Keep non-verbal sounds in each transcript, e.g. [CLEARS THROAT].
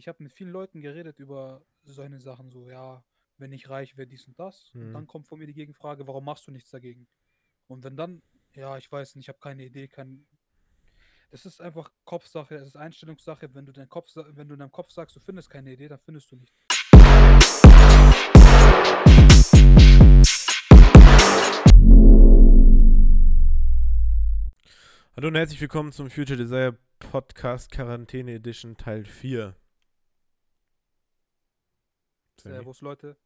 ich habe mit vielen Leuten geredet über solche Sachen, so, ja, wenn ich reich wäre, dies und das. Und Mhm. dann kommt von mir die Gegenfrage, warum machst du nichts dagegen? Und wenn dann, ja, ich weiß nicht, ich habe keine Idee, kein. Es ist einfach Kopfsache, es ist Einstellungssache. Wenn du dein Kopf, wenn du in deinem Kopf sagst, du findest keine Idee, dann findest du nicht. Hallo und herzlich willkommen zum Future Desire Podcast Quarantäne Edition Teil 4. Servus, Leute.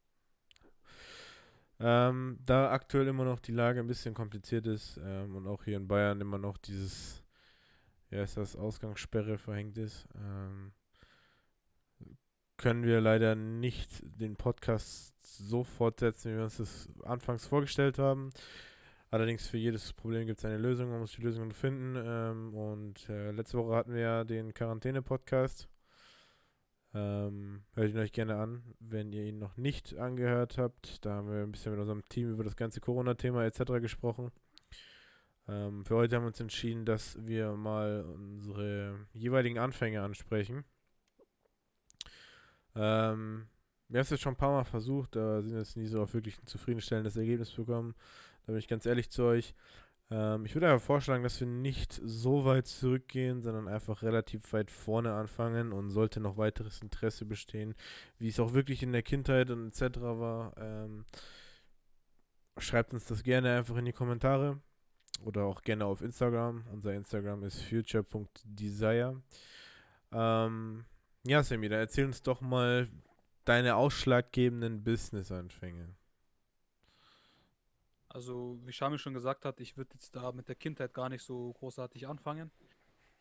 Ähm, da aktuell immer noch die Lage ein bisschen kompliziert ist ähm, und auch hier in Bayern immer noch dieses, ja, ist das Ausgangssperre verhängt ist, ähm, können wir leider nicht den Podcast so fortsetzen, wie wir uns das anfangs vorgestellt haben. Allerdings für jedes Problem gibt es eine Lösung, man muss die Lösung finden. Ähm, und äh, letzte Woche hatten wir ja den Quarantäne-Podcast. Ähm, hört ihn euch gerne an, wenn ihr ihn noch nicht angehört habt. Da haben wir ein bisschen mit unserem Team über das ganze Corona-Thema etc. gesprochen. Ähm, für heute haben wir uns entschieden, dass wir mal unsere jeweiligen Anfänge ansprechen. Ähm, wir haben es jetzt schon ein paar Mal versucht, aber sind jetzt nie so auf wirklich ein zufriedenstellendes Ergebnis bekommen. Da bin ich ganz ehrlich zu euch. Ähm, ich würde einfach vorschlagen, dass wir nicht so weit zurückgehen, sondern einfach relativ weit vorne anfangen und sollte noch weiteres Interesse bestehen, wie es auch wirklich in der Kindheit und etc. war, ähm, schreibt uns das gerne einfach in die Kommentare oder auch gerne auf Instagram. Unser Instagram ist future.desire. Ähm, ja, dann erzähl uns doch mal deine ausschlaggebenden Business-Anfänge. Also, wie Shami schon gesagt hat, ich würde jetzt da mit der Kindheit gar nicht so großartig anfangen.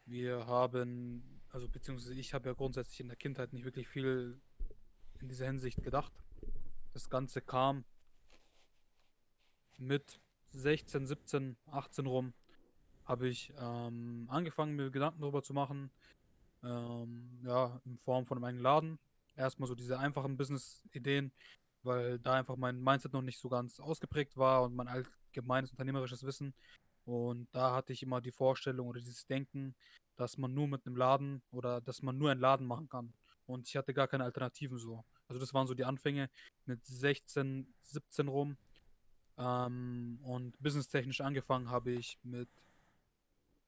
Wir haben, also beziehungsweise ich habe ja grundsätzlich in der Kindheit nicht wirklich viel in dieser Hinsicht gedacht. Das Ganze kam mit 16, 17, 18 rum, habe ich ähm, angefangen, mir Gedanken darüber zu machen. Ähm, ja, in Form von einem eigenen Laden. Erstmal so diese einfachen Business-Ideen, weil da einfach mein Mindset noch nicht so ganz ausgeprägt war und mein allgemeines unternehmerisches Wissen. Und da hatte ich immer die Vorstellung oder dieses Denken, dass man nur mit einem Laden oder dass man nur einen Laden machen kann. Und ich hatte gar keine Alternativen so. Also das waren so die Anfänge mit 16, 17 rum. Ähm, und businesstechnisch angefangen habe ich mit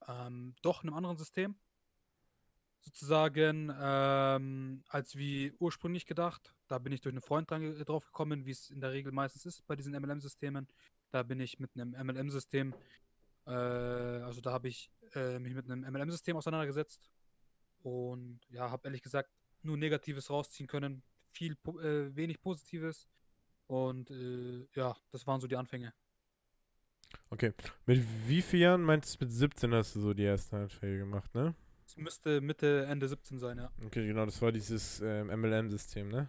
ähm, doch einem anderen System. Sozusagen ähm, als wie ursprünglich gedacht. Da bin ich durch einen Freund dran, ge- drauf gekommen, wie es in der Regel meistens ist bei diesen MLM-Systemen. Da bin ich mit einem MLM-System, äh, also da habe ich äh, mich mit einem MLM-System auseinandergesetzt und ja, habe ehrlich gesagt nur Negatives rausziehen können, viel, äh, wenig Positives und äh, ja, das waren so die Anfänge. Okay. Mit wie vielen Jahren meinst du, mit 17 hast du so die ersten Anfänge gemacht, ne? Es müsste Mitte, Ende 17 sein, ja, Okay, genau, das war dieses ähm, MLM-System, ne?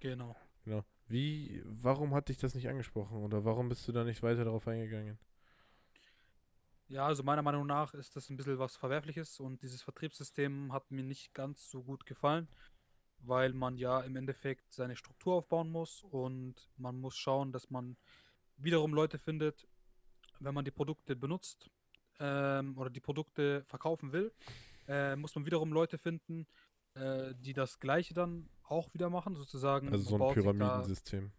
genau. Genau. Wie, warum hat dich das nicht angesprochen oder warum bist du da nicht weiter darauf eingegangen? Ja, also meiner Meinung nach ist das ein bisschen was Verwerfliches und dieses Vertriebssystem hat mir nicht ganz so gut gefallen, weil man ja im Endeffekt seine Struktur aufbauen muss und man muss schauen, dass man wiederum Leute findet, wenn man die Produkte benutzt ähm, oder die Produkte verkaufen will, äh, muss man wiederum Leute finden, äh, die das Gleiche dann auch wieder machen, sozusagen. Also so ein Pyramidensystem.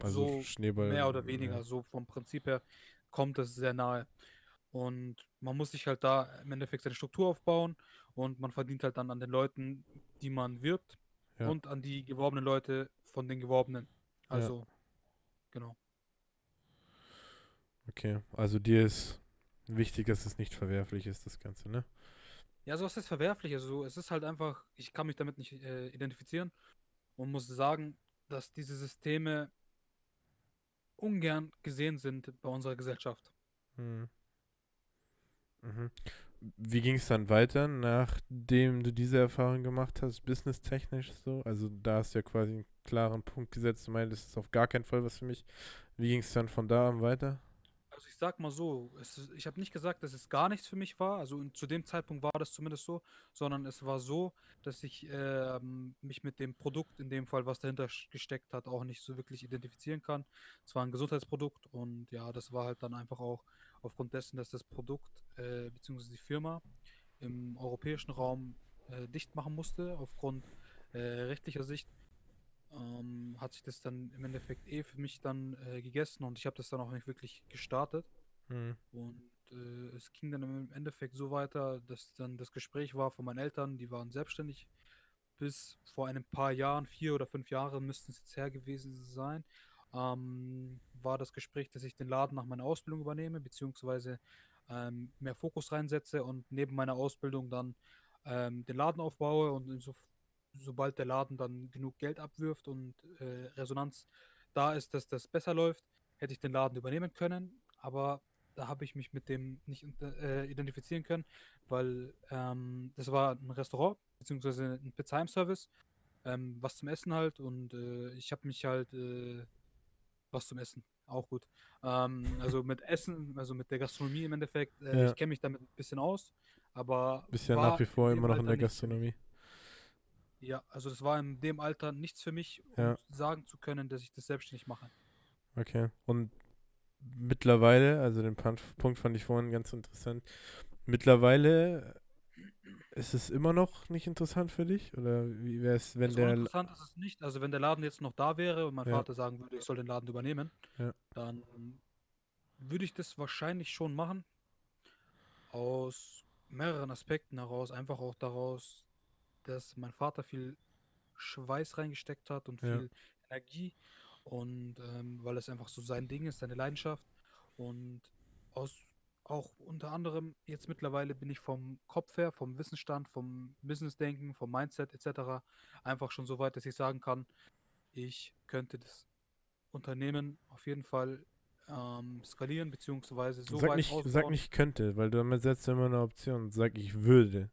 Also so Schneeball. mehr oder weniger, so vom Prinzip her kommt es sehr nahe. Und man muss sich halt da im Endeffekt seine Struktur aufbauen und man verdient halt dann an den Leuten, die man wirbt Ja. und an die geworbenen Leute von den Geworbenen. Also, genau. Okay, also dir ist wichtig, dass es nicht verwerflich ist, das Ganze, ne? Ja, so was ist verwerflich. Also, es ist halt einfach, ich kann mich damit nicht äh, identifizieren und muss sagen, dass diese Systeme ungern gesehen sind bei unserer Gesellschaft. Hm. Mhm. Wie ging es dann weiter, nachdem du diese Erfahrung gemacht hast, businesstechnisch so? Also da hast du ja quasi einen klaren Punkt gesetzt, du meintest, das ist auf gar keinen Fall was für mich. Wie ging es dann von da an weiter? Also ich sag mal so, es ist, ich habe nicht gesagt, dass es gar nichts für mich war. Also zu dem Zeitpunkt war das zumindest so, sondern es war so, dass ich ähm, mich mit dem Produkt, in dem Fall, was dahinter gesteckt hat, auch nicht so wirklich identifizieren kann. Es war ein Gesundheitsprodukt und ja, das war halt dann einfach auch aufgrund dessen, dass das Produkt äh, bzw. die Firma im europäischen Raum äh, dicht machen musste, aufgrund äh, rechtlicher Sicht, ähm, hat sich das dann im Endeffekt eh für mich dann äh, gegessen und ich habe das dann auch nicht wirklich gestartet. Mhm. Und äh, es ging dann im Endeffekt so weiter, dass dann das Gespräch war von meinen Eltern, die waren selbstständig bis vor einem paar Jahren, vier oder fünf Jahre müssten es jetzt her gewesen sein, ähm, war das Gespräch, dass ich den Laden nach meiner Ausbildung übernehme, beziehungsweise ähm, mehr Fokus reinsetze und neben meiner Ausbildung dann ähm, den Laden aufbaue und so, sobald der Laden dann genug Geld abwirft und äh, Resonanz da ist, dass das besser läuft, hätte ich den Laden übernehmen können. Aber da habe ich mich mit dem nicht äh, identifizieren können, weil ähm, das war ein Restaurant, beziehungsweise ein Pizza-Service, ähm, was zum Essen halt und äh, ich habe mich halt, äh, was zum Essen, auch gut. Ähm, also [LAUGHS] mit Essen, also mit der Gastronomie im Endeffekt, äh, Ja. ich kenne mich damit ein bisschen aus, aber Bist ja nach wie vor immer noch in der. Gastronomie. Ja, also das war in dem Alter nichts für mich, um Ja. sagen zu können, dass ich das selbstständig mache. Okay. Und mittlerweile, also den Punkt fand ich vorhin ganz interessant. Mittlerweile ist es immer noch nicht interessant für dich? Oder wie wäre es, wenn der. interessant ist es nicht. Also wenn der Laden jetzt noch da wäre und mein Ja. Vater sagen würde, ich soll den Laden übernehmen, Ja. dann würde ich das wahrscheinlich schon machen. Aus mehreren Aspekten heraus. Einfach auch daraus, dass mein Vater viel Schweiß reingesteckt hat und Ja. viel Energie. Und ähm, weil es einfach so sein Ding ist, seine Leidenschaft. Und aus auch unter anderem jetzt mittlerweile bin ich vom Kopf her, vom Wissensstand, vom Businessdenken, vom Mindset etc. einfach schon so weit, dass ich sagen kann, ich könnte das Unternehmen auf jeden Fall ähm, skalieren, beziehungsweise so Sag weit nicht, sag ausbauen. nicht könnte, weil damit setzt du immer eine Option. Sag ich würde.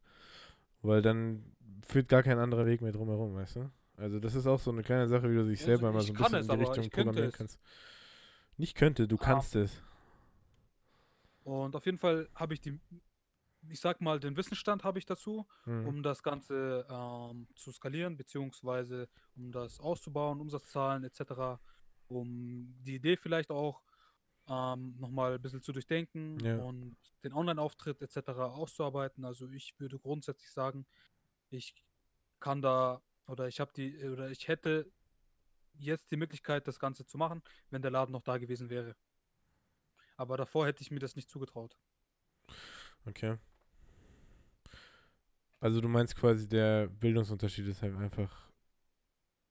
Weil dann führt gar kein anderer Weg mehr drumherum, weißt du? Also das ist auch so eine kleine Sache, wie du dich Also selber mal ich so ein bisschen es, in die Richtung ich könnte programmieren es. kannst. Nicht könnte, du Ah. kannst es. Und auf jeden Fall habe ich die, ich sag mal, den Wissensstand habe ich dazu, Mhm. um das Ganze ähm, zu skalieren, beziehungsweise um das auszubauen, Umsatzzahlen etc., um die Idee vielleicht auch ähm, nochmal ein bisschen zu durchdenken Ja. und den Online-Auftritt etc. auszuarbeiten. Also ich würde grundsätzlich sagen, ich kann da oder ich habe die oder ich hätte jetzt die Möglichkeit, das Ganze zu machen, wenn der Laden noch da gewesen wäre. Aber davor hätte ich mir das nicht zugetraut. Okay. Also du meinst quasi, der Bildungsunterschied ist halt einfach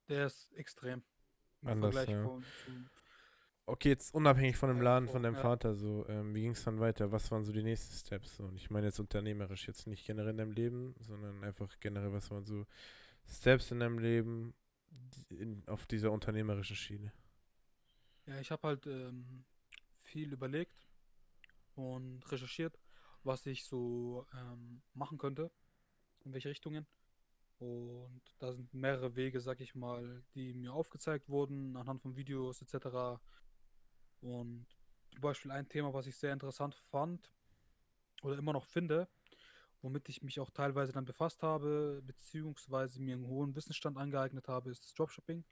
Der ist extrem. Im Anders, Vergleich ja. von, Okay, jetzt unabhängig von dem Laden, von deinem ja. Vater, so, ähm, wie ging es dann weiter? Was waren so die nächsten Steps? Und ich meine jetzt unternehmerisch, jetzt nicht generell in deinem Leben, sondern einfach generell, was waren so Steps in deinem Leben in, auf dieser unternehmerischen Schiene? ja, ich habe halt ähm, viel überlegt und recherchiert, was ich so ähm, machen könnte, in welche Richtungen. Und da sind mehrere Wege, sag ich mal, die mir aufgezeigt wurden, anhand von Videos etc. Und zum Beispiel ein Thema, was ich sehr interessant fand oder immer noch finde, womit ich mich auch teilweise dann befasst habe, beziehungsweise mir einen hohen Wissensstand angeeignet habe, ist das Dropshipping.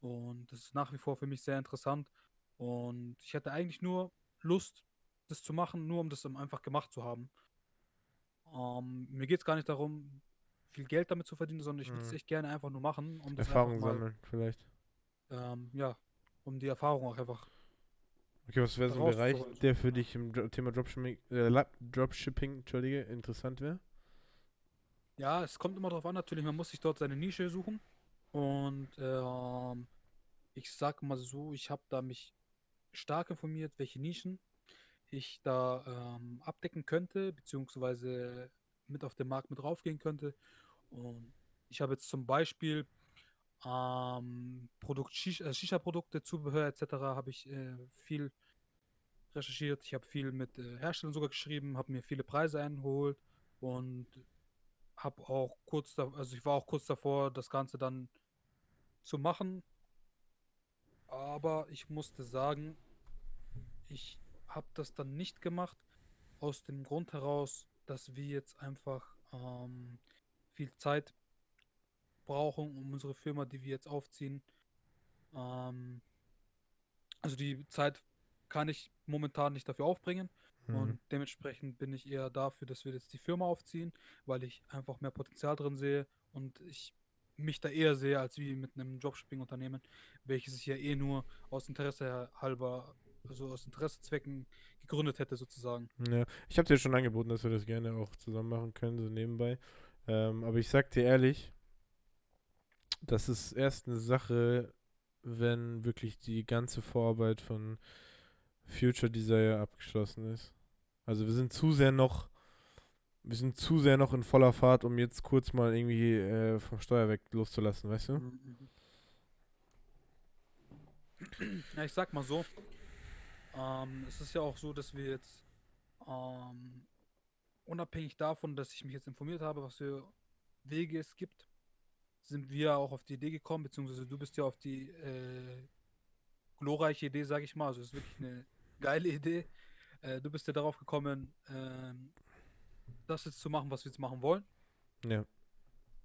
Und das ist nach wie vor für mich sehr interessant. Und ich hätte eigentlich nur Lust, das zu machen, nur um das einfach gemacht zu haben. Ähm, mir geht es gar nicht darum, viel Geld damit zu verdienen, sondern ich würde es Mhm. echt gerne einfach nur machen, um das Erfahrung sammeln, vielleicht. ähm, ja, um die Erfahrung auch einfach. Okay, was wäre so ein Bereich, der für dich im Thema Dropshipping, äh, Dropshipping, Entschuldige, interessant wäre? Ja, es kommt immer darauf an, natürlich, man muss sich dort seine Nische suchen. Und ähm, ich sag mal so, ich habe da mich stark informiert, welche Nischen ich da ähm, abdecken könnte, beziehungsweise mit auf den Markt mit raufgehen könnte. Und ich habe jetzt zum Beispiel ähm, Produkt äh, Shisha-Produkte, Zubehör etc. habe ich äh, viel recherchiert. Ich habe viel mit äh, Herstellern sogar geschrieben, habe mir viele Preise eingeholt und habe auch kurz, da, also ich war auch kurz davor, das Ganze dann zu machen. Aber ich musste sagen, ich habe das dann nicht gemacht, aus dem Grund heraus, dass wir jetzt einfach ähm, viel Zeit brauchen, um unsere Firma, die wir jetzt aufziehen, ähm, also die Zeit kann ich momentan nicht dafür aufbringen. Und Mhm. dementsprechend bin ich eher dafür, dass wir jetzt die Firma aufziehen, weil ich einfach mehr Potenzial drin sehe und ich mich da eher sehe als wie mit einem Dropshipping-Unternehmen, welches ich ja eh nur aus Interesse halber, also aus Interessezwecken gegründet hätte sozusagen. Ja, ich habe dir schon angeboten, dass wir das gerne auch zusammen machen können, so nebenbei. Ähm, aber ich sag dir ehrlich, das ist erst eine Sache, wenn wirklich die ganze Vorarbeit von Future Desire abgeschlossen ist. Also wir sind zu sehr noch, wir sind zu sehr noch in voller Fahrt, um jetzt kurz mal irgendwie äh, vom Steuerweg loszulassen, weißt du? Mhm. Ja, ich sag mal so, ähm, es ist ja auch so, dass wir jetzt ähm, unabhängig davon, dass ich mich jetzt informiert habe, was für Wege es gibt, sind wir auch auf die Idee gekommen, beziehungsweise du bist ja auf die äh, glorreiche Idee, sage ich mal, also es ist wirklich eine geile Idee. Äh, du bist ja darauf gekommen, ähm, das jetzt zu machen, was wir jetzt machen wollen. Ja.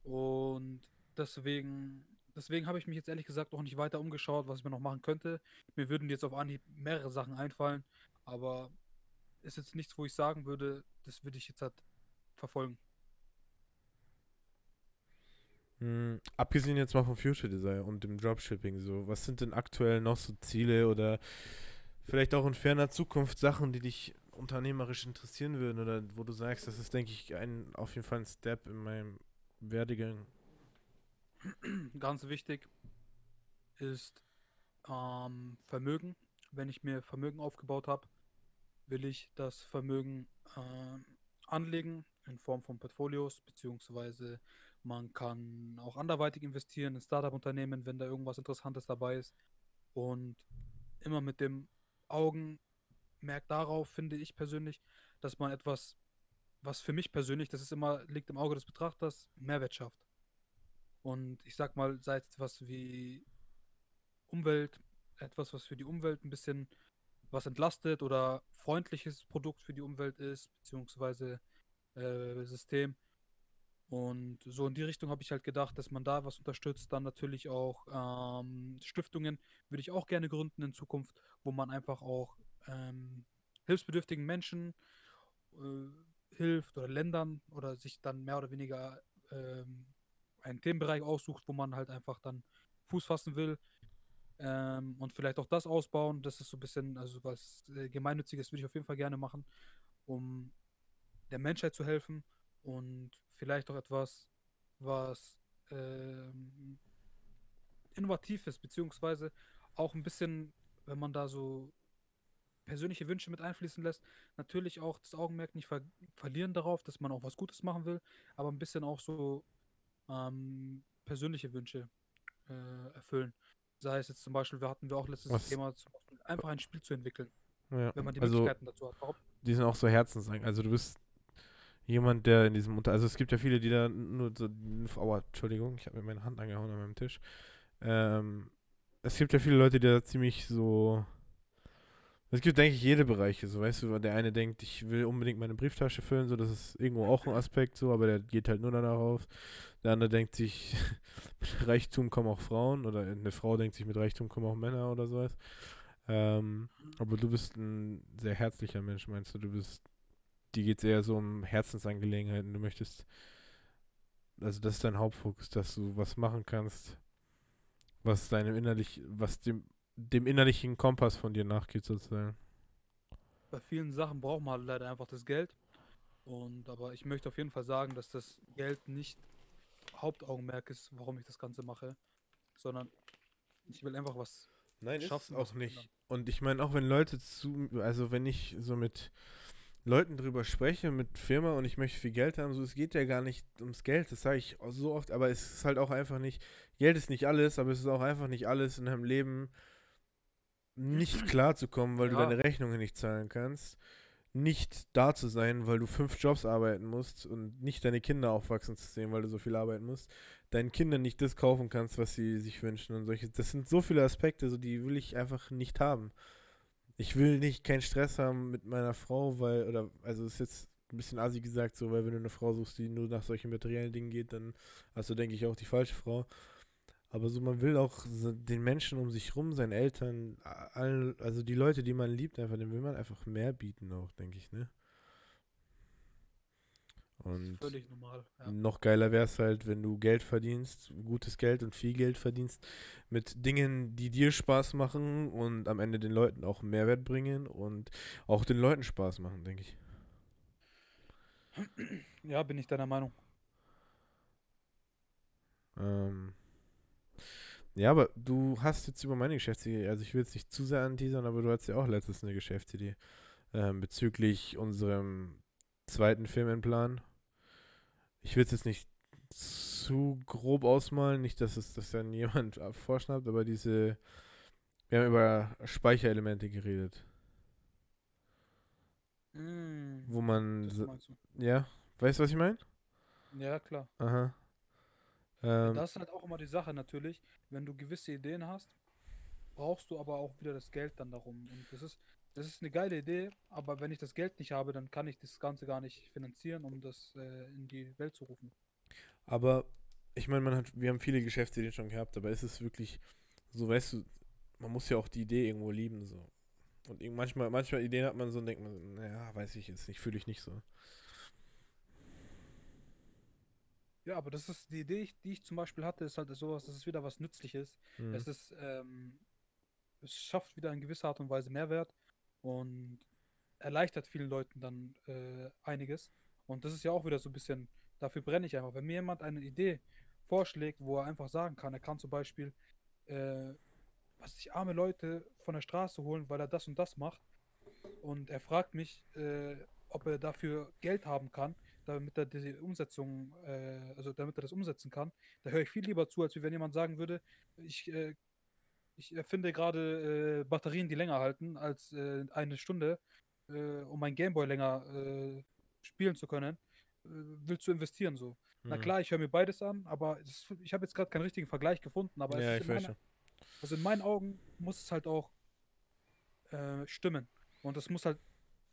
Und deswegen, deswegen habe ich mich jetzt ehrlich gesagt auch nicht weiter umgeschaut, was ich mir noch machen könnte. Mir würden jetzt auf Anhieb mehrere Sachen einfallen, aber ist jetzt nichts, wo ich sagen würde, das würde ich jetzt halt verfolgen. Mm, abgesehen jetzt mal vom Future Desire und dem Dropshipping, so, was sind denn aktuell noch so Ziele oder vielleicht auch in ferner Zukunft Sachen, die dich unternehmerisch interessieren würden oder wo du sagst, das ist, denke ich, ein, auf jeden Fall ein Step in meinem Werdegang. Ganz wichtig ist ähm, Vermögen. Wenn ich mir Vermögen aufgebaut habe, will ich das Vermögen ähm, anlegen in Form von Portfolios, beziehungsweise man kann auch anderweitig investieren in Startup-Unternehmen, wenn da irgendwas Interessantes dabei ist. Und immer mit dem Augenmerk darauf, finde ich persönlich, dass man etwas, was für mich persönlich, das ist immer, liegt im Auge des Betrachters, Mehrwert schafft. Und ich sag mal, sei es etwas wie Umwelt, etwas, was für die Umwelt ein bisschen was entlastet oder freundliches Produkt für die Umwelt ist, beziehungsweise äh, System. Und so in die Richtung habe ich halt gedacht, dass man da was unterstützt. Dann natürlich auch ähm, Stiftungen würde ich auch gerne gründen in Zukunft, wo man einfach auch ähm, hilfsbedürftigen Menschen äh, hilft oder Ländern oder sich dann mehr oder weniger ähm, einen Themenbereich aussucht, wo man halt einfach dann Fuß fassen will ähm, und vielleicht auch das ausbauen. Das ist so ein bisschen, also was äh, Gemeinnütziges würde ich auf jeden Fall gerne machen, um der Menschheit zu helfen und vielleicht auch etwas, was ähm, innovativ ist, beziehungsweise auch ein bisschen, wenn man da so persönliche Wünsche mit einfließen lässt, natürlich auch das Augenmerk nicht ver verlieren darauf, dass man auch was Gutes machen will, aber ein bisschen auch so ähm, persönliche Wünsche äh, erfüllen. Sei es jetzt zum Beispiel, wir hatten wir auch letztes Was? Thema, zum Beispiel einfach ein Spiel zu entwickeln, Ja, wenn man die also Möglichkeiten dazu hat. Warum? die sind auch so Herzensangst. Also du bist jemand, der in diesem Unter... Also es gibt ja viele, die da nur so... Aua, Entschuldigung, ich habe mir meine Hand angehauen an meinem Tisch. Ähm, es gibt ja viele Leute, die da ziemlich so... Es gibt, denke ich, jede Bereiche, so weißt du, der eine denkt, ich will unbedingt meine Brieftasche füllen, so das ist irgendwo auch ein Aspekt so, aber der geht halt nur danach auf. Der andere denkt sich, [LAUGHS] mit Reichtum kommen auch Frauen oder eine Frau denkt sich, mit Reichtum kommen auch Männer oder sowas. Ähm, aber du bist ein sehr herzlicher Mensch, meinst du? Du bist, dir geht es eher so um Herzensangelegenheiten. Du möchtest, also das ist dein Hauptfokus, dass du was machen kannst, was deinem innerlich, was dem, dem innerlichen Kompass von dir nachgeht sozusagen. bei vielen Sachen braucht man halt leider einfach das Geld. Und aber ich möchte auf jeden Fall sagen, dass das Geld nicht Hauptaugenmerk ist, warum ich das Ganze mache, sondern ich will einfach was. Nein, Schaffen was auch nicht. Und ich meine, auch wenn Leute zu, also wenn ich so mit Leuten drüber spreche, mit Firma und ich möchte viel Geld haben, so es geht ja gar nicht ums Geld, das sage ich so oft, aber es ist halt auch einfach nicht, Geld ist nicht alles, aber es ist auch einfach nicht alles in deinem Leben nicht [CLEARS THROAT] klarzukommen, weil du Ja. deine Rechnungen nicht zahlen kannst, nicht da zu sein, weil du fünf Jobs arbeiten musst und nicht deine Kinder aufwachsen zu sehen, weil du so viel arbeiten musst, deinen Kindern nicht das kaufen kannst, was sie sich wünschen und solche. Das sind so viele Aspekte, so die will ich einfach nicht haben. Ich will nicht keinen Stress haben mit meiner Frau, weil, oder, also ist jetzt ein bisschen assi gesagt, so, weil wenn du eine Frau suchst, die nur nach solchen materiellen Dingen geht, dann hast du, denke ich, auch die falsche Frau. Aber so, man will auch den Menschen um sich rum, seinen Eltern, allen, also die Leute, die man liebt, einfach, denen will man einfach mehr bieten auch, denke ich, ne? Und Völlig normal. Ja. noch geiler wäre es halt, wenn du Geld verdienst, gutes Geld und viel Geld verdienst, mit Dingen, die dir Spaß machen und am Ende den Leuten auch Mehrwert bringen und auch den Leuten Spaß machen, denke ich. ja, bin ich deiner Meinung. Ähm, ja, aber du hast jetzt über meine Geschäftsidee, also ich will jetzt nicht zu sehr anteasern, aber du hattest ja auch letztens eine Geschäftsidee ähm, bezüglich unserem zweiten Firmenplan. Ich will es jetzt nicht zu grob ausmalen, nicht, dass es das dann jemand [LAUGHS] vorschnappt, aber diese, wir haben über Speicherelemente geredet, Mm, wo man, ja, weißt du, was ich meine? Ja, klar. Aha. Ähm, Das ist halt auch immer die Sache natürlich. Wenn du gewisse Ideen hast, brauchst du aber auch wieder das Geld dann darum. Und das ist, das ist eine geile Idee, aber wenn ich das Geld nicht habe, dann kann ich das Ganze gar nicht finanzieren, um das äh, in die Welt zu rufen. Aber ich meine, man hat, wir haben viele Geschäftsideen schon gehabt, aber ist es wirklich so, weißt du, man muss ja auch die Idee irgendwo lieben, so. Und manchmal, manchmal Ideen hat man so und denkt man, naja, weiß ich jetzt nicht, fühle ich nicht so. Ja, aber das ist die Idee, die ich zum Beispiel hatte, ist halt sowas, das ist wieder was Nützliches. Hm. Es ist, ähm, es schafft wieder in gewisser Art und Weise Mehrwert und erleichtert vielen Leuten dann äh, einiges. Und das ist ja auch wieder so ein bisschen, dafür brenne ich einfach. Wenn mir jemand eine Idee vorschlägt, wo er einfach sagen kann, er kann zum Beispiel, äh, was sich arme Leute von der Straße holen, weil er das und das macht. Und er fragt mich, äh, ob er dafür Geld haben kann, damit er diese Umsetzung, äh, also damit er das umsetzen kann. Da höre ich viel lieber zu, als wenn jemand sagen würde, ich, äh, ich erfinde gerade äh, Batterien, die länger halten als äh, eine Stunde, äh, um mein Gameboy länger äh, spielen zu können. Äh, willst du investieren so? Na Hm. klar, ich höre mir beides an, aber es, ich habe jetzt gerade keinen richtigen Vergleich gefunden, aber ja, es ist ich in meiner, also in meinen Augen muss es halt auch äh, stimmen. Und das muss halt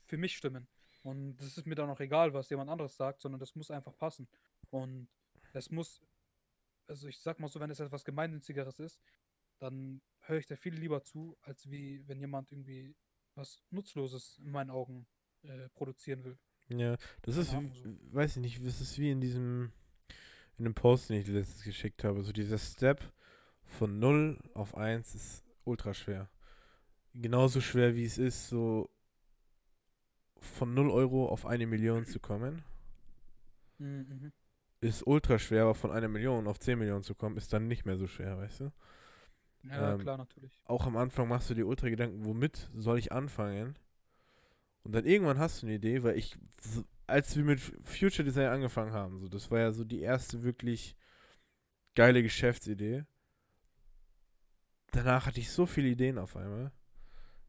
für mich stimmen. Und das ist mir dann auch egal, was jemand anderes sagt, sondern das muss einfach passen. Und es muss, also ich sag mal so, wenn es etwas Gemeinnützigeres ist, dann höre ich da viel lieber zu, als wie wenn jemand irgendwie was Nutzloses in meinen Augen äh, produzieren will. Ja, das ist, Ahnung, weiß ich nicht, das ist wie in diesem, in dem Post, den ich letztens geschickt habe. So dieser Step von 0 auf 1 ist ultra schwer. Genauso schwer wie es ist, so von 0 Euro auf eine Million zu kommen. Mhm. Ist ultra schwer, aber von einer Million auf 10 Millionen zu kommen, ist dann nicht mehr so schwer, weißt du? Ja, Ähm, klar, natürlich. Auch am Anfang machst du dir ultra Gedanken, womit soll ich anfangen? Und dann irgendwann hast du eine Idee, weil ich, als wir mit Future Design angefangen haben, so, das war ja so die erste wirklich geile Geschäftsidee. Danach hatte ich so viele Ideen auf einmal.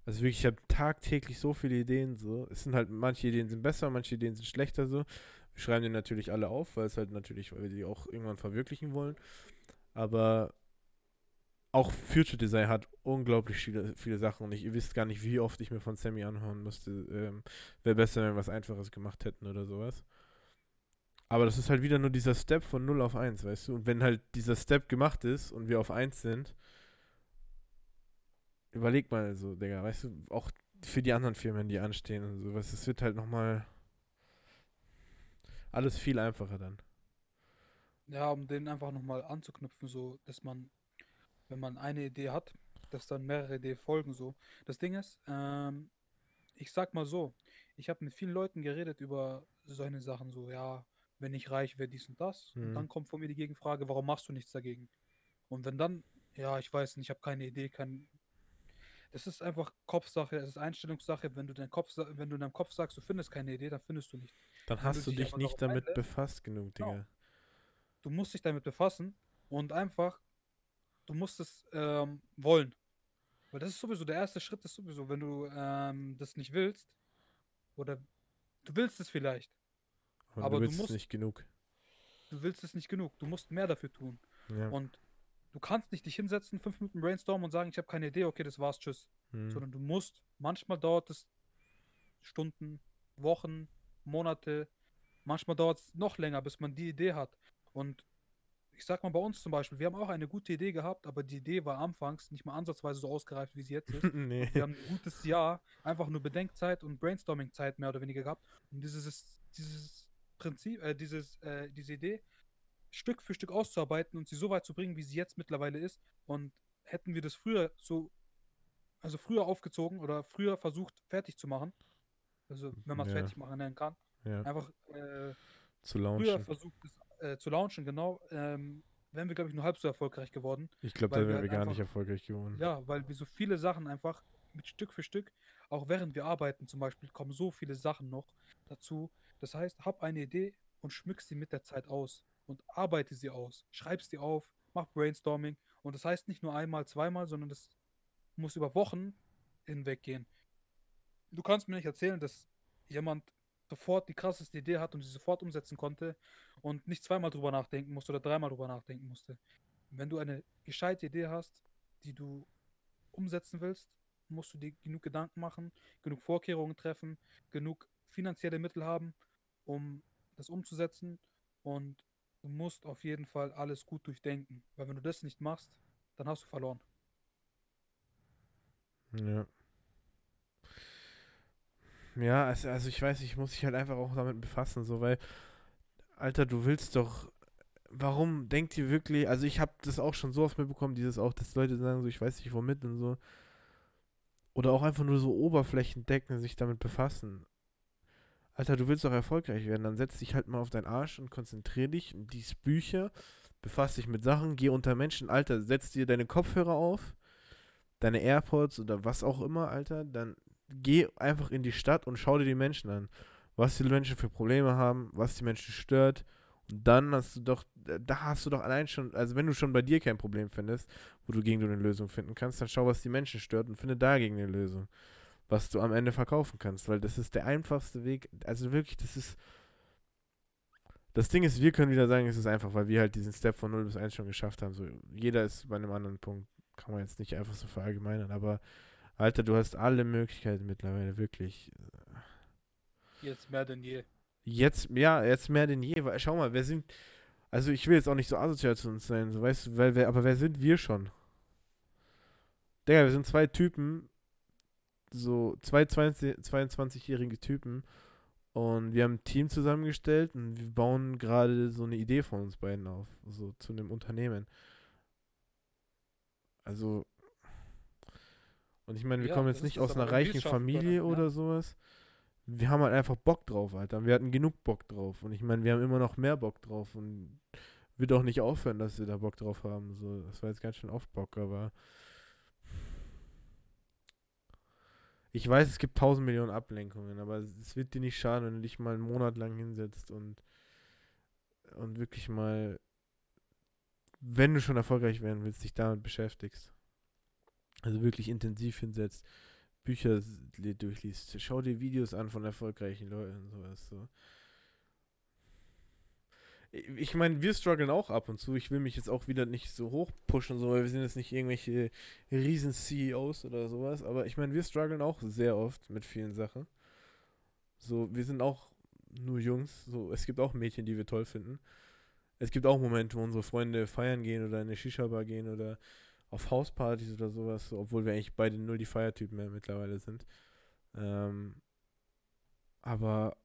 Also wirklich, ich habe tagtäglich so viele Ideen so. Es sind halt, manche Ideen sind besser, manche Ideen sind schlechter so. Wir schreiben die natürlich alle auf, weil es halt natürlich, weil wir die auch irgendwann verwirklichen wollen. Aber auch Future Design hat unglaublich viele, viele Sachen und ich, ihr wisst gar nicht, wie oft ich mir von Sammy anhören musste, ähm, wäre besser, wenn wir was Einfaches gemacht hätten oder sowas. Aber das ist halt wieder nur dieser Step von 0 auf 1, weißt du? Und wenn halt dieser Step gemacht ist und wir auf 1 sind, überleg mal so, Digga, weißt du, auch für die anderen Firmen, die anstehen und sowas, es wird halt nochmal alles viel einfacher dann. Ja, um den einfach nochmal anzuknüpfen, so, dass man, wenn man eine Idee hat, dass dann mehrere Ideen folgen, so. Das Ding ist, ähm, ich sag mal so, ich habe mit vielen Leuten geredet über solche Sachen, so, ja, wenn ich reich wäre, dies und das. Und Mhm. dann kommt von mir die Gegenfrage, warum machst du nichts dagegen? Und wenn dann, ja, ich weiß nicht, ich habe keine Idee, kein. Es ist einfach Kopfsache, es ist Einstellungssache. Wenn du Kopf, sa- wenn du in deinem Kopf sagst, du findest keine Idee, dann findest du nicht. Dann Wenn du hast du dich dich aber nicht darauf damit einlässt- befasst genug, Genau. Digga. Du musst dich damit befassen und einfach, du musst es ähm, wollen. Weil das ist sowieso, der erste Schritt ist sowieso, wenn du ähm, das nicht willst, oder du willst es vielleicht, Aber, Aber du du willst musst- nicht genug. du willst es nicht genug, du musst mehr dafür tun. Ja. Und du kannst nicht dich hinsetzen, fünf Minuten brainstormen und sagen, ich habe keine Idee, okay, das war's, tschüss. Hm. Sondern du musst, manchmal dauert es Stunden, Wochen, Monate, manchmal dauert es noch länger, bis man die Idee hat. Und ich sag mal bei uns zum Beispiel, wir haben auch eine gute Idee gehabt, aber die Idee war anfangs nicht mal ansatzweise so ausgereift, wie sie jetzt ist. [LAUGHS] nee. Wir haben ein gutes Jahr einfach nur Bedenkzeit und Brainstorming-Zeit mehr oder weniger gehabt, um dieses, dieses Prinzip, äh, dieses, äh, diese Idee Stück für Stück auszuarbeiten und sie so weit zu bringen, wie sie jetzt mittlerweile ist. Und hätten wir das früher so, also früher aufgezogen oder früher versucht fertig zu machen, also wenn man es Ja. fertig machen nennen kann, Ja, einfach äh, zu früher launchen. versucht es äh, zu launchen, genau, ähm, wären wir, glaube ich, nur halb so erfolgreich geworden. Ich glaube, da wir wären wir halt gar nicht einfach- erfolgreich geworden. Ja, weil wir so viele Sachen einfach mit Stück für Stück, auch während wir arbeiten zum Beispiel, kommen so viele Sachen noch dazu. Das heißt, hab eine Idee und schmück sie mit der Zeit aus und arbeite sie aus. Schreib sie auf, mach Brainstorming. Und das heißt nicht nur einmal, zweimal, sondern das muss über Wochen hinweg gehen. Du kannst mir nicht erzählen, dass jemand sofort die krasseste Idee hat und sie sofort umsetzen konnte und nicht zweimal drüber nachdenken musste oder dreimal drüber nachdenken musste. Wenn du eine gescheite Idee hast, die du umsetzen willst, musst du dir genug Gedanken machen, genug Vorkehrungen treffen, genug finanzielle Mittel haben, um das umzusetzen und du musst auf jeden Fall alles gut durchdenken, weil wenn du das nicht machst, dann hast du verloren. Ja. Ja, also, also ich weiß, ich muss mich halt einfach auch damit befassen, so, weil, Alter, du willst doch, warum denkt ihr wirklich, also ich habe das auch schon so oft mitbekommen, dieses auch, dass Leute sagen so, ich weiß nicht womit und so, oder auch einfach nur so oberflächendeckend sich damit befassen. Alter, du willst doch erfolgreich werden, dann setz dich halt mal auf deinen Arsch und konzentrier dich, lies Bücher, befass dich mit Sachen, geh unter Menschen, Alter, setz dir deine Kopfhörer auf, deine AirPods oder was auch immer, Alter, dann geh einfach in die Stadt und schau dir die Menschen an. Was die Menschen für Probleme haben, was die Menschen stört. Und dann hast du doch, da hast du doch allein schon, also wenn du schon bei dir kein Problem findest, wo du gegen du eine Lösung finden kannst, dann schau, was die Menschen stört und finde dagegen eine Lösung. Was du am Ende verkaufen kannst, weil das ist der einfachste Weg. Also wirklich, das ist. Das Ding ist, wir können wieder sagen, es ist einfach, weil wir halt diesen Step von 0 bis 1 schon geschafft haben. So, jeder ist bei einem anderen Punkt. Kann man jetzt nicht einfach so verallgemeinern, aber Alter, du hast alle Möglichkeiten mittlerweile, wirklich. Jetzt mehr denn je. Jetzt, ja, jetzt mehr denn je. Schau mal, wer sind. Also ich will jetzt auch nicht so asozial zu uns sein, so weißt du, weil wer, aber wer sind wir schon? Digga, wir sind zwei Typen, so zwei 20 22-jährige Typen und wir haben ein Team zusammengestellt und wir bauen gerade so eine Idee von uns beiden auf, so zu einem Unternehmen. Also und ich meine, wir Ja, kommen jetzt nicht aus einer reichen Familie können, ja. oder sowas. Wir haben halt einfach Bock drauf, Alter. Wir hatten genug Bock drauf. Und ich meine, wir haben immer noch mehr Bock drauf. Und wird auch nicht aufhören, dass wir da Bock drauf haben. So, das war jetzt ganz schön oft Bock, aber. Ich weiß, es gibt tausend Millionen Ablenkungen, aber es wird dir nicht schaden, wenn du dich mal einen Monat lang hinsetzt und, und wirklich mal, wenn du schon erfolgreich werden willst, dich damit beschäftigst. Also wirklich intensiv hinsetzt, Bücher durchliest, schau dir Videos an von erfolgreichen Leuten und sowas. So. Ich ich meine, wir strugglen auch ab und zu. Ich will mich jetzt auch wieder nicht so hoch pushen, so, weil wir sind jetzt nicht irgendwelche riesen CEOs oder sowas, aber ich meine, wir strugglen auch sehr oft mit vielen Sachen. So, wir sind auch nur Jungs, so, es gibt auch Mädchen, die wir toll finden. Es gibt auch Momente, wo unsere Freunde feiern gehen oder in eine Shisha-Bar gehen oder auf Hauspartys oder sowas, so, obwohl wir eigentlich beide null die Feiertypen mehr mittlerweile sind. Ähm, aber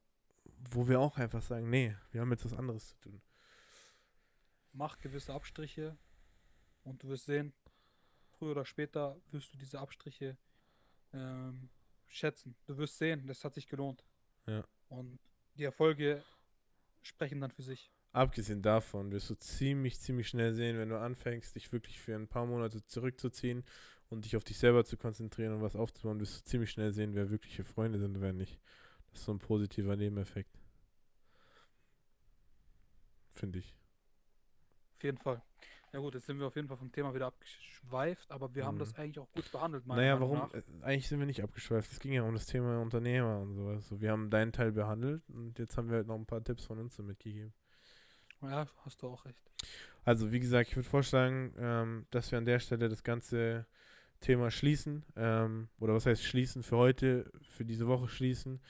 wo wir auch einfach sagen, nee, wir haben jetzt was anderes zu tun. Mach gewisse Abstriche und du wirst sehen, früher oder später wirst du diese Abstriche ähm, schätzen. Du wirst sehen, das hat sich gelohnt. Ja. Und die Erfolge sprechen dann für sich. Abgesehen davon wirst du ziemlich, ziemlich schnell sehen, wenn du anfängst, dich wirklich für ein paar Monate zurückzuziehen und dich auf dich selber zu konzentrieren und was aufzubauen, wirst du ziemlich schnell sehen, wer wirkliche Freunde sind und wer nicht. Das ist so ein positiver Nebeneffekt. Finde ich. Auf jeden Fall. Ja gut, jetzt sind wir auf jeden Fall vom Thema wieder abgeschweift, aber wir haben Mhm. das eigentlich auch gut behandelt, Naja, warum? nach. äh, Eigentlich sind wir nicht abgeschweift. Es ging ja um das Thema Unternehmer und sowas. So, wir haben deinen Teil behandelt und jetzt haben wir halt noch ein paar Tipps von uns mitgegeben. Ja, hast du auch recht. Also, wie gesagt, ich würde vorschlagen, ähm, dass wir an der Stelle das ganze Thema schließen. Ähm, oder was heißt schließen? Für heute, für diese Woche schließen.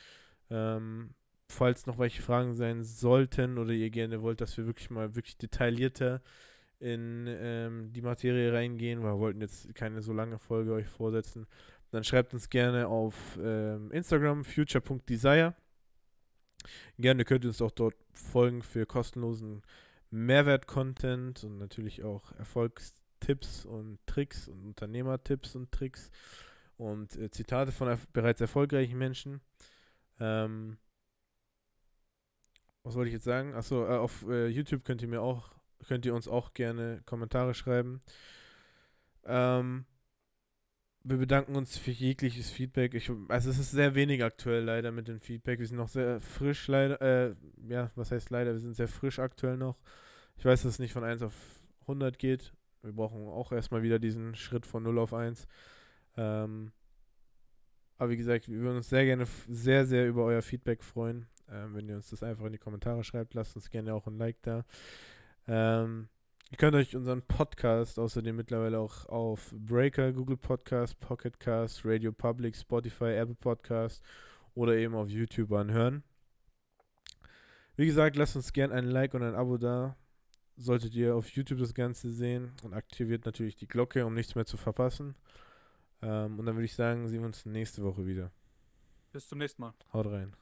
Ähm, falls noch welche Fragen sein sollten oder ihr gerne wollt, dass wir wirklich mal wirklich detaillierter in ähm, die Materie reingehen, weil wir wollten jetzt keine so lange Folge euch vorsetzen, dann schreibt uns gerne auf ähm, Instagram future.desire. Gerne könnt ihr uns auch dort folgen für kostenlosen Mehrwert-Content und natürlich auch Erfolgstipps und Tricks und Unternehmertipps und Tricks und äh, Zitate von erf bereits erfolgreichen Menschen. Ähm, was wollte ich jetzt sagen? Achso, äh, auf äh, YouTube könnt ihr mir auch, könnt ihr uns auch gerne Kommentare schreiben. Ähm, wir bedanken uns für jegliches Feedback. Ich, also es ist sehr wenig aktuell leider mit dem Feedback. Wir sind noch sehr frisch leider, äh, ja, was heißt leider, wir sind sehr frisch aktuell noch. Ich weiß, dass es nicht von 1 auf 100 geht. Wir brauchen auch erstmal wieder diesen Schritt von 0 auf 1. Ähm, aber wie gesagt, wir würden uns sehr gerne, sehr, sehr über euer Feedback freuen. Ähm, wenn ihr uns das einfach in die Kommentare schreibt, lasst uns gerne auch ein Like da. Ähm, Ihr könnt euch unseren Podcast außerdem mittlerweile auch auf Breaker, Google Podcast, Pocket Cast, Radio Public, Spotify, Apple Podcast oder eben auf YouTube anhören. Wie gesagt, lasst uns gerne ein Like und ein Abo da. Solltet ihr auf YouTube das Ganze sehen und aktiviert natürlich die Glocke, um nichts mehr zu verpassen. Ähm, und dann würde ich sagen, sehen wir uns nächste Woche wieder. Bis zum nächsten Mal. Haut rein.